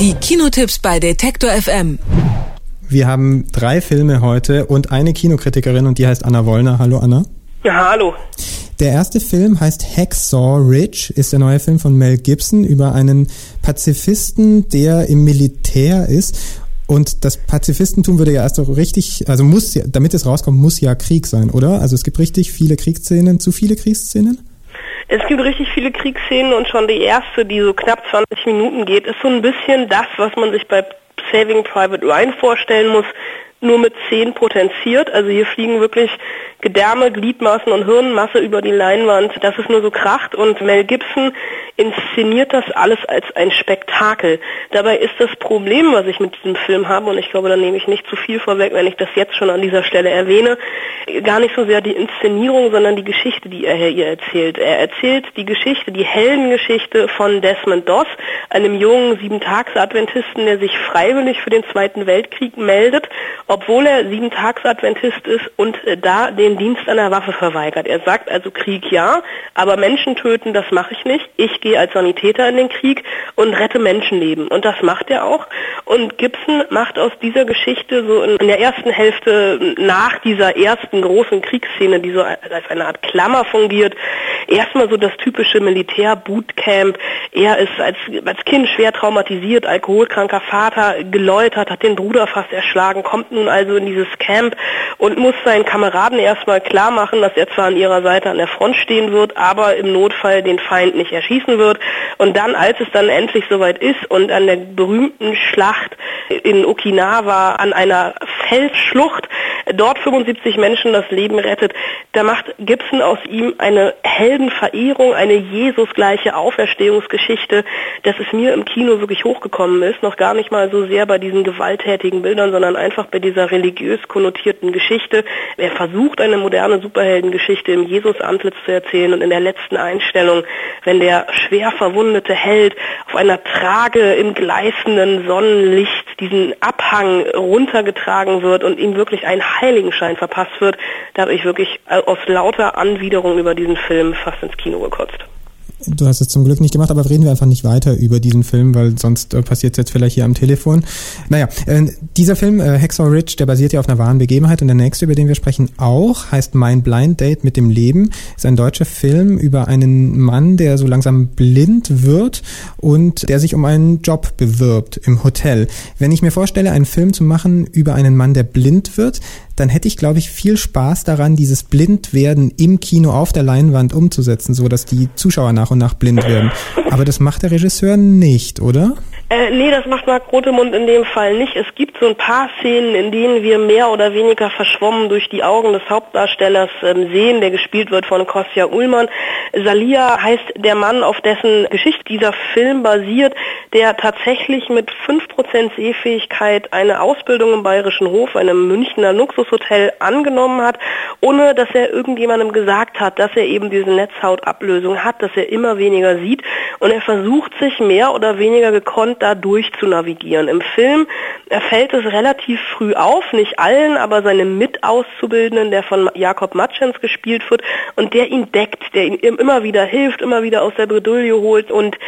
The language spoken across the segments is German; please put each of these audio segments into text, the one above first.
Die Kinotipps bei Detektor FM. Wir haben drei Filme heute und eine Kinokritikerin und die heißt Anna Wollner. Hallo Anna. Ja, hallo. Der erste Film heißt Hacksaw Ridge, ist der neue Film von Mel Gibson über einen Pazifisten, der im Militär ist. Und das Pazifistentum würde ja erst so richtig, also muss ja, damit es rauskommt, muss ja Krieg sein, oder? Also es gibt richtig viele Kriegsszenen, zu viele Kriegsszenen? Es gibt richtig viele Kriegsszenen und schon die erste, die so knapp 20 Minuten geht, ist so ein bisschen das, was man sich bei Saving Private Ryan vorstellen muss, nur mit 10 potenziert. Also hier fliegen wirklich Gedärme, Gliedmaßen und Hirnmasse über die Leinwand, dass es nur so kracht. Und Mel Gibson inszeniert das alles als ein Spektakel. Dabei ist das Problem, was ich mit diesem Film habe, und ich glaube, da nehme ich nicht zu viel vorweg, wenn ich das jetzt schon an dieser Stelle erwähne, gar nicht so sehr die Inszenierung, sondern die Geschichte, die er hier erzählt. Er erzählt die Geschichte, die Heldengeschichte von Desmond Doss, einem jungen Sieben-Tags-Adventisten, der sich freiwillig für den Zweiten Weltkrieg meldet, obwohl er Sieben-Tags-Adventist ist und da den Dienst an der Waffe verweigert. Er sagt also Krieg ja, aber Menschen töten, das mache ich nicht. Ich gehe als Sanitäter in den Krieg und rette Menschenleben. Und das macht er auch. Und Gibson macht aus dieser Geschichte so in der ersten Hälfte nach dieser ersten großen Kriegsszene, die so als eine Art Klammer fungiert, erstmal so das typische Militär-Bootcamp. Er ist als, als Kind schwer traumatisiert, alkoholkranker Vater, geläutert, hat den Bruder fast erschlagen, kommt nun also in dieses Camp und muss seinen Kameraden erstmal klar machen, dass er zwar an ihrer Seite an der Front stehen wird, aber im Notfall den Feind nicht erschießen wird. Und dann, als es dann endlich soweit ist und an der berühmten Schlacht in Okinawa an einer Felsschlucht dort 75 Menschen das Leben rettet, da macht Gibson aus ihm eine Heldenverehrung, eine Jesusgleiche Auferstehungsgeschichte, dass es mir im Kino wirklich hochgekommen ist, noch gar nicht mal so sehr bei diesen gewalttätigen Bildern, sondern einfach bei dieser religiös konnotierten Geschichte. Er versucht eine moderne Superheldengeschichte im Jesus-Antlitz zu erzählen und in der letzten Einstellung, wenn der schwer verwundete Held auf einer Trage im gleißenden Sonnenlicht diesen Abhang runtergetragen wird und ihm wirklich ein Heiligenschein verpasst wird, da habe ich wirklich aus lauter Anwiderung über diesen Film fast ins Kino gekotzt. Du hast es zum Glück nicht gemacht, aber reden wir einfach nicht weiter über diesen Film, weil sonst äh, passiert es jetzt vielleicht hier am Telefon. Naja, äh, dieser Film, äh, Hacksaw Ridge, der basiert ja auf einer wahren Begebenheit und der nächste, über den wir sprechen, auch, heißt Mein Blind Date mit dem Leben. Ist ein deutscher Film über einen Mann, der so langsam blind wird und der sich um einen Job bewirbt im Hotel. Wenn ich mir vorstelle, einen Film zu machen über einen Mann, der blind wird, dann hätte ich, glaube ich, viel Spaß daran, dieses Blindwerden im Kino auf der Leinwand umzusetzen, so dass die Zuschauer nach und nach blind werden. Aber das macht der Regisseur nicht, oder? Äh, nee, das macht Marc Rotemund in dem Fall nicht. Es gibt so ein paar Szenen, in denen wir mehr oder weniger verschwommen durch die Augen des Hauptdarstellers ähm, sehen, der gespielt wird von Kostja Ullmann. Salia heißt der Mann, auf dessen Geschichte dieser Film basiert, der tatsächlich mit 5% Sehfähigkeit eine Ausbildung im Bayerischen Hof, einem Münchner Luxushotel, angenommen hat, ohne dass er irgendjemandem gesagt hat, dass er eben diese Netzhautablösung hat, dass er immer weniger sieht. Und er versucht sich mehr oder weniger gekonnt da durch. Im Film fällt es relativ früh auf, nicht allen, aber seine Mitauszubildenden, der von Jakob Matschens gespielt wird und der ihn deckt, der ihm immer wieder hilft, immer wieder aus der Bredouille holt und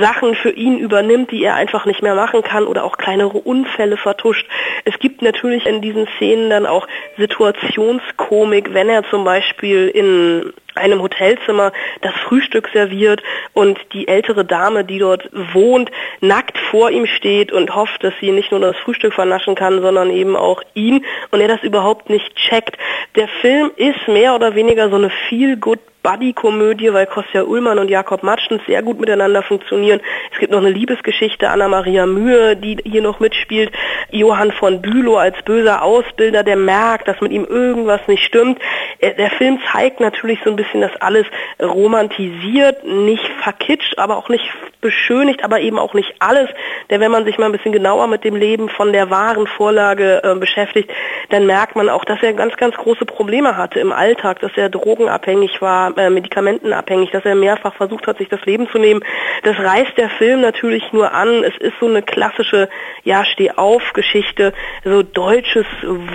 Sachen für ihn übernimmt, die er einfach nicht mehr machen kann oder auch kleinere Unfälle vertuscht. Es gibt natürlich in diesen Szenen dann auch Situationskomik, wenn er zum Beispiel in einem Hotelzimmer das Frühstück serviert und die ältere Dame, die dort wohnt, nackt vor ihm steht und hofft, dass sie nicht nur das Frühstück vernaschen kann, sondern eben auch ihn und er das überhaupt nicht checkt. Der Film ist mehr oder weniger so eine feel-good Buddy-Komödie, weil Kostja Ullmann und Jakob Matschens sehr gut miteinander funktionieren. Es gibt noch eine Liebesgeschichte, Anna-Maria Mühe, die hier noch mitspielt. Johann von Bülow als böser Ausbilder, der merkt, dass mit ihm irgendwas nicht stimmt. Äh, der Film zeigt natürlich so ein bisschen, dass alles romantisiert, nicht verkitscht, aber auch nicht beschönigt, aber eben auch nicht alles. Denn wenn man sich mal ein bisschen genauer mit dem Leben von der wahren Vorlage äh, beschäftigt, dann merkt man auch, dass er ganz, ganz große Probleme hatte im Alltag, dass er drogenabhängig war, äh, medikamentenabhängig, dass er mehrfach versucht hat, sich das Leben zu nehmen. Das reißt der Film natürlich nur an. Es ist so eine klassische, ja, Steh-auf-Geschichte, so deutsches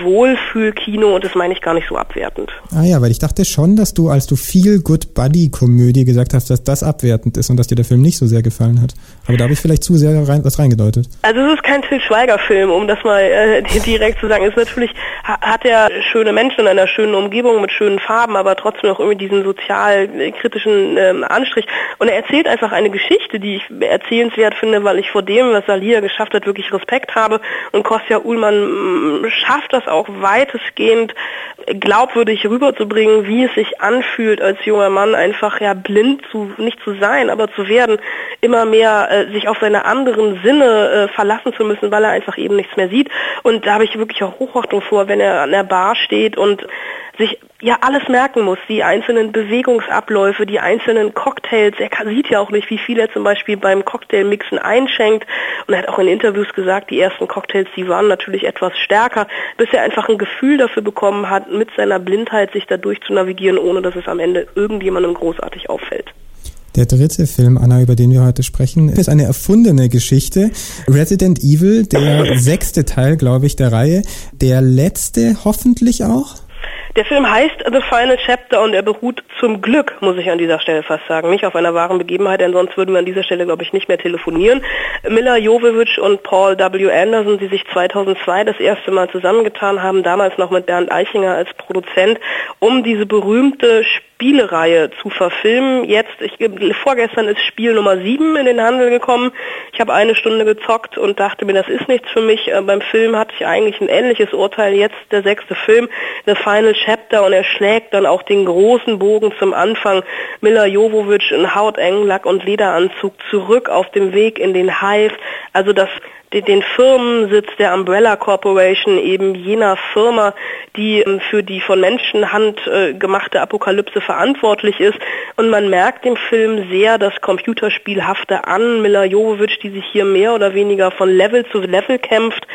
Wohlfühlkino und das meine ich gar nicht so abwertend. Ah ja, weil ich dachte schon, dass du, als du viel Good Buddy Komödie gesagt hast, dass das abwertend ist und dass dir der Film nicht so sehr gefallen hat. Aber da habe ich vielleicht zu sehr rein, was reingedeutet. Also es ist kein Til Schweiger-Film, um das mal äh, direkt zu sagen. Es ist natürlich hat er schöne Menschen in einer schönen Umgebung mit schönen Farben, aber trotzdem auch irgendwie diesen sozial-kritischen ähm, Anstrich. Und er erzählt einfach eine Geschichte, die ich erzählenswert finde, weil ich vor dem, was Salia geschafft hat, wirklich Respekt habe. Und Kostja Ullmann mm, schafft das auch weitestgehend glaubwürdig rüberzubringen, wie es sich anfühlt, als junger Mann einfach ja blind zu, nicht zu sein, aber zu werden, immer mehr äh, sich auf seine anderen Sinne äh, verlassen zu müssen, weil er einfach eben nichts mehr sieht. Und da habe ich wirklich auch Hochachtung vor, wenn er an der Bar steht und sich ja alles merken muss, die einzelnen Bewegungsabläufe, die einzelnen Cocktails. Er sieht ja auch nicht, wie viel er zum Beispiel beim Cocktailmixen einschenkt. Und er hat auch in Interviews gesagt, die ersten Cocktails, die waren natürlich etwas stärker, bis er einfach ein Gefühl dafür bekommen hat, mit seiner Blindheit sich da durch zu navigieren, ohne dass es am Ende irgendjemandem großartig auffällt. Der dritte Film, Anna, über den wir heute sprechen, ist eine erfundene Geschichte. Resident Evil, der sechste Teil, glaube ich, der Reihe. Der letzte hoffentlich auch? Der Film heißt The Final Chapter und er beruht zum Glück, muss ich an dieser Stelle fast sagen, nicht auf einer wahren Begebenheit, denn sonst würden wir an dieser Stelle, glaube ich, nicht mehr telefonieren. Miller Jovovich und Paul W. Anderson, die sich 2002 das erste Mal zusammengetan haben, damals noch mit Bernd Eichinger als Produzent, um diese berühmte Spielereihe zu verfilmen. Jetzt, ich, vorgestern ist Spiel Nummer 7 in den Handel gekommen. Ich habe eine Stunde gezockt und dachte mir, das ist nichts für mich. Äh, beim Film hatte ich eigentlich ein ähnliches Urteil. Jetzt der sechste Film, The Final Chapter und er schlägt dann auch den großen Bogen zum Anfang. Mila Jovovic in hautengen Lack- und Lederanzug zurück auf dem Weg in den Hive. Also das den Firmensitz der Umbrella Corporation, eben jener Firma, die ähm, für die von Menschenhand äh, gemachte Apokalypse verantwortlich ist. Und man merkt dem Film sehr das Computerspielhafte an. Mila Jovovich, die sich hier mehr oder weniger von Level zu Level kämpft,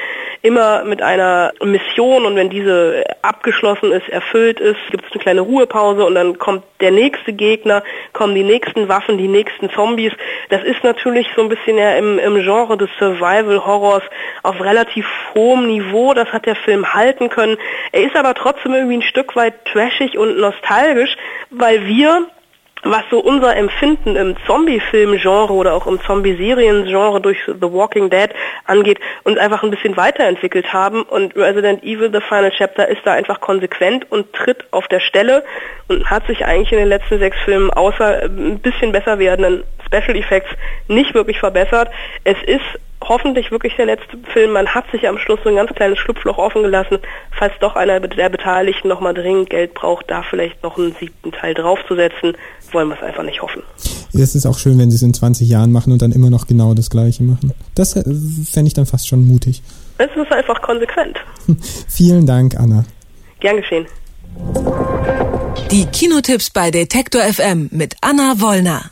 immer mit einer Mission und wenn diese abgeschlossen ist, erfüllt ist, gibt es eine kleine Ruhepause und dann kommt der nächste Gegner, kommen die nächsten Waffen, die nächsten Zombies. Das ist natürlich so ein bisschen ja im, im Genre des Survival-Horrors auf relativ hohem Niveau. Das hat der Film halten können. Er ist aber trotzdem irgendwie ein Stück weit trashig und nostalgisch, weil wir was so unser Empfinden im Zombie-Film-Genre oder auch im Zombie-Serien-Genre durch The Walking Dead angeht, uns einfach ein bisschen weiterentwickelt haben. Und Resident Evil The Final Chapter ist da einfach konsequent und tritt auf der Stelle und hat sich eigentlich in den letzten sechs Filmen außer ein bisschen besser werdenden Special Effects nicht wirklich verbessert. Es ist hoffentlich wirklich der letzte Film. Man hat sich am Schluss so ein ganz kleines Schlupfloch offen gelassen, falls doch einer der Beteiligten nochmal dringend Geld braucht, da vielleicht noch einen siebten Teil draufzusetzen, wollen wir es einfach nicht hoffen. Es ist auch schön, wenn sie es in 20 Jahren machen und dann immer noch genau das Gleiche machen. Das äh, fände ich dann fast schon mutig. Es ist einfach konsequent. Vielen Dank, Anna. Gern geschehen. Die Kinotipps bei Detektor FM mit Anna Wollner.